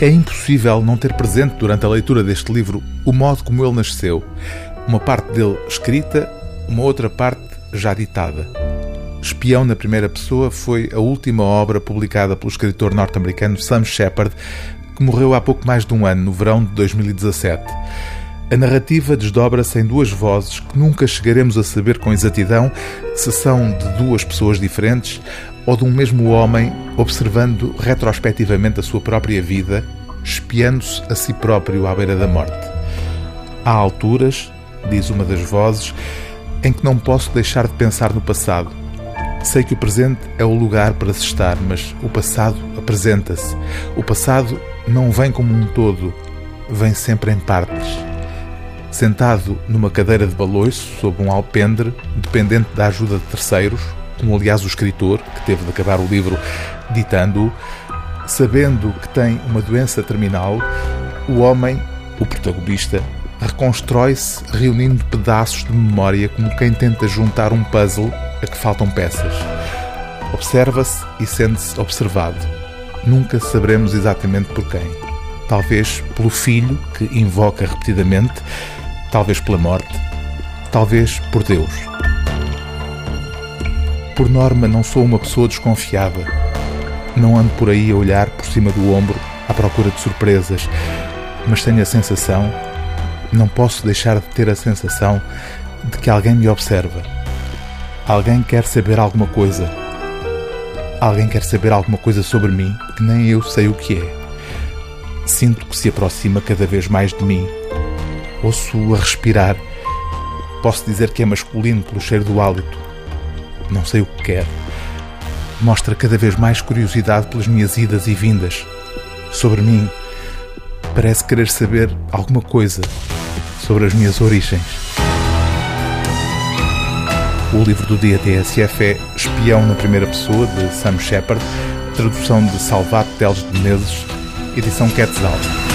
É impossível não ter presente durante a leitura deste livro o modo como ele nasceu. Uma parte dele escrita, uma outra parte já ditada. Espião na Primeira Pessoa foi a última obra publicada pelo escritor norte-americano Sam Shepard, que morreu há pouco mais de um ano, no verão de 2017. A narrativa desdobra-se em duas vozes que nunca chegaremos a saber com exatidão se são de duas pessoas diferentes ou de um mesmo homem observando retrospectivamente a sua própria vida, espiando-se a si próprio à beira da morte. Há alturas, diz uma das vozes, em que não posso deixar de pensar no passado. Sei que o presente é o lugar para se estar, mas o passado apresenta-se. O passado não vem como um todo, vem sempre em partes sentado numa cadeira de baloiço, sob um alpendre, dependente da ajuda de terceiros, como aliás o escritor, que teve de acabar o livro ditando-o, sabendo que tem uma doença terminal, o homem, o protagonista, reconstrói-se reunindo pedaços de memória como quem tenta juntar um puzzle a que faltam peças. Observa-se e sente-se observado. Nunca saberemos exatamente por quem. Talvez pelo filho que invoca repetidamente talvez pela morte, talvez por Deus. Por norma, não sou uma pessoa desconfiada. Não ando por aí a olhar por cima do ombro à procura de surpresas, mas tenho a sensação, não posso deixar de ter a sensação de que alguém me observa. Alguém quer saber alguma coisa. Alguém quer saber alguma coisa sobre mim que nem eu sei o que é. Sinto que se aproxima cada vez mais de mim Ouço a respirar. Posso dizer que é masculino pelo cheiro do hálito. Não sei o que quer. Mostra cada vez mais curiosidade pelas minhas idas e vindas. Sobre mim. Parece querer saber alguma coisa sobre as minhas origens. O livro do dia TSF é Espião na Primeira Pessoa, de Sam Shepard, tradução de Salvato Teles de Menezes, Edison Quetzal.